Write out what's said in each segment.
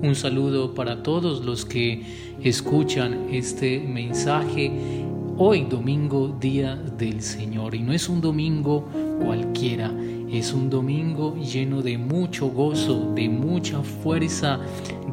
Un saludo para todos los que escuchan este mensaje hoy domingo, día del Señor. Y no es un domingo cualquiera, es un domingo lleno de mucho gozo, de mucha fuerza,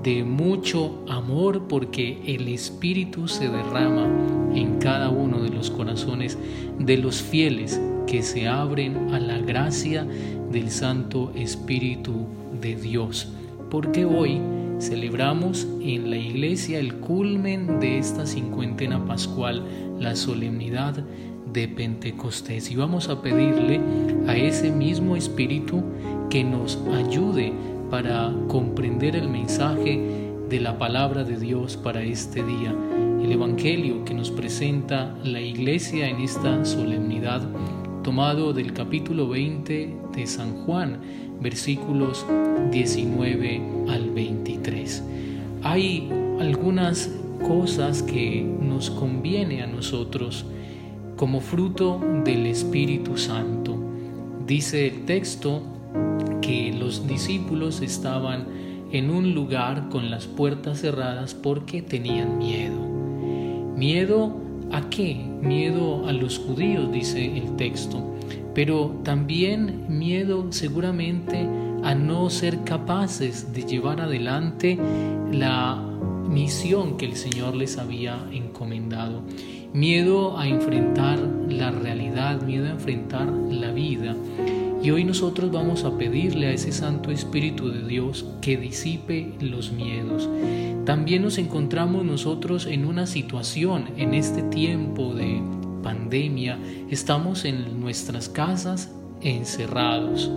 de mucho amor, porque el Espíritu se derrama en cada uno de los corazones de los fieles que se abren a la gracia del Santo Espíritu de Dios. Porque hoy celebramos en la iglesia el culmen de esta cincuentena pascual, la solemnidad de Pentecostés. Y vamos a pedirle a ese mismo Espíritu que nos ayude para comprender el mensaje de la palabra de Dios para este día. El Evangelio que nos presenta la iglesia en esta solemnidad tomado del capítulo 20 de San Juan, versículos 19 al 23. Hay algunas cosas que nos conviene a nosotros como fruto del Espíritu Santo. Dice el texto que los discípulos estaban en un lugar con las puertas cerradas porque tenían miedo. Miedo ¿A qué? Miedo a los judíos, dice el texto, pero también miedo seguramente a no ser capaces de llevar adelante la misión que el Señor les había encomendado. Miedo a enfrentar la realidad, miedo a enfrentar la vida. Y hoy nosotros vamos a pedirle a ese Santo Espíritu de Dios que disipe los miedos. También nos encontramos nosotros en una situación, en este tiempo de pandemia, estamos en nuestras casas encerrados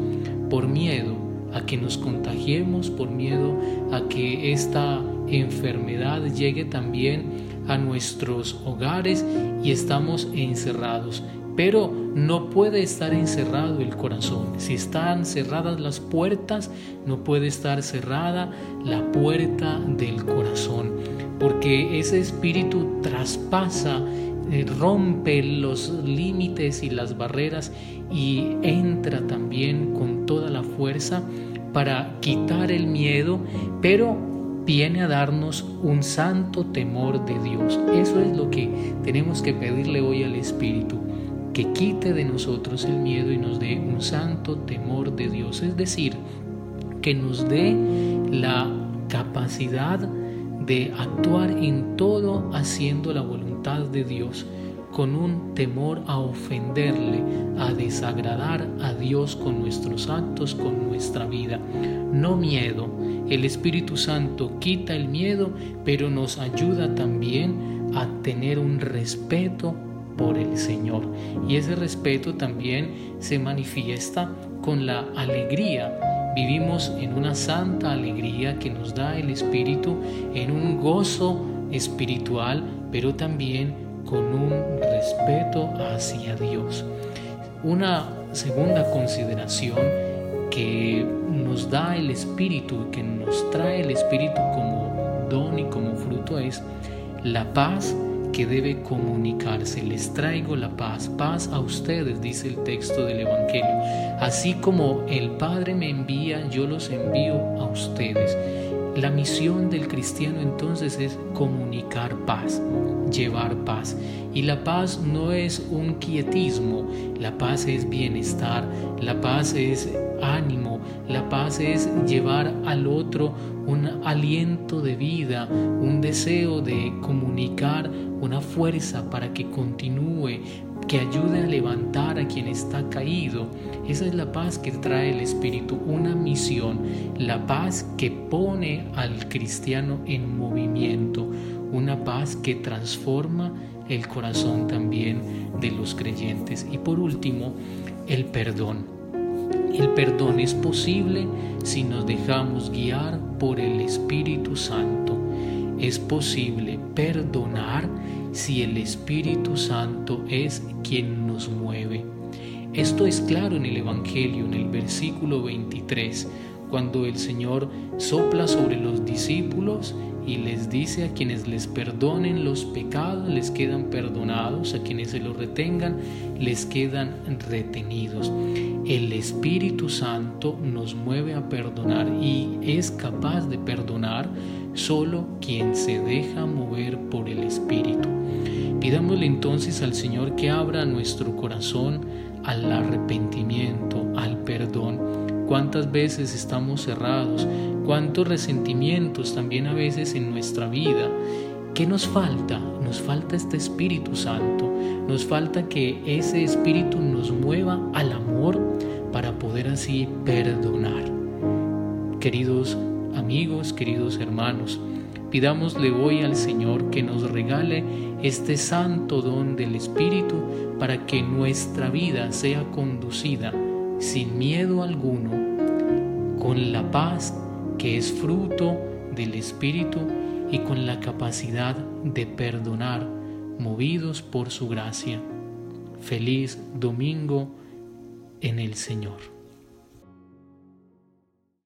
por miedo a que nos contagiemos, por miedo a que esta enfermedad llegue también a nuestros hogares y estamos encerrados pero no puede estar encerrado el corazón. Si están cerradas las puertas, no puede estar cerrada la puerta del corazón, porque ese espíritu traspasa, eh, rompe los límites y las barreras y entra también con toda la fuerza para quitar el miedo, pero viene a darnos un santo temor de Dios. Eso es lo que tenemos que pedirle hoy al Espíritu que quite de nosotros el miedo y nos dé un santo temor de Dios, es decir, que nos dé la capacidad de actuar en todo haciendo la voluntad de Dios con un temor a ofenderle, a desagradar a Dios con nuestros actos, con nuestra vida. No miedo. El Espíritu Santo quita el miedo, pero nos ayuda también a tener un respeto por el Señor. Y ese respeto también se manifiesta con la alegría. Vivimos en una santa alegría que nos da el Espíritu, en un gozo espiritual, pero también con un respeto hacia Dios. Una segunda consideración que nos da el Espíritu, que nos trae el Espíritu como don y como fruto es la paz que debe comunicarse. Les traigo la paz, paz a ustedes, dice el texto del Evangelio. Así como el Padre me envía, yo los envío a ustedes. La misión del cristiano entonces es comunicar paz, llevar paz. Y la paz no es un quietismo, la paz es bienestar, la paz es ánimo, la paz es llevar al otro un aliento de vida, un deseo de comunicar una fuerza para que continúe, que ayude a levantar a quien está caído. Esa es la paz que trae el Espíritu, una misión, la paz que pone al cristiano en movimiento, una paz que transforma el corazón también de los creyentes. Y por último, el perdón. El perdón es posible si nos dejamos guiar por el Espíritu Santo. Es posible perdonar si el Espíritu Santo es quien nos mueve. Esto es claro en el Evangelio, en el versículo 23, cuando el Señor sopla sobre los discípulos y les dice a quienes les perdonen los pecados, les quedan perdonados, a quienes se los retengan, les quedan retenidos. el Espíritu Santo nos mueve a perdonar y es capaz de perdonar solo quien se deja mover por el Espíritu. Pidámosle entonces al Señor que abra nuestro corazón al arrepentimiento, al perdón. Cuántas veces estamos cerrados, cuántos resentimientos también a veces en nuestra vida. ¿Qué nos falta? Nos falta este Espíritu Santo. Nos falta que ese Espíritu nos mueva al amor para poder así perdonar. Queridos amigos, queridos hermanos, pidámosle hoy al Señor que nos regale este santo don del Espíritu para que nuestra vida sea conducida sin miedo alguno, con la paz que es fruto del Espíritu y con la capacidad de perdonar, movidos por su gracia. Feliz domingo en el Señor.